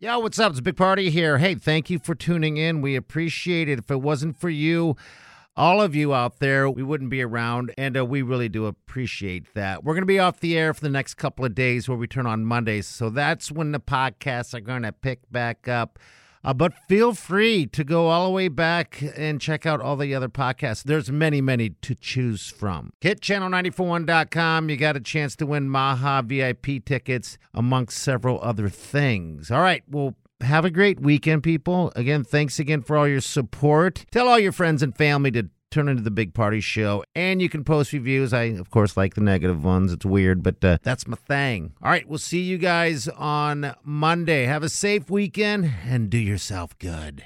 Yo, what's up? It's a Big Party here. Hey, thank you for tuning in. We appreciate it. If it wasn't for you, all of you out there, we wouldn't be around, and uh, we really do appreciate that. We're going to be off the air for the next couple of days where we turn on Mondays, so that's when the podcasts are going to pick back up. Uh, but feel free to go all the way back and check out all the other podcasts. There's many, many to choose from. Hit channel941.com. You got a chance to win Maha VIP tickets, amongst several other things. All right. Well, have a great weekend, people. Again, thanks again for all your support. Tell all your friends and family to turn into the big party show and you can post reviews. I of course like the negative ones. It's weird but uh, that's my thing. All right we'll see you guys on monday. Have a safe weekend and do yourself good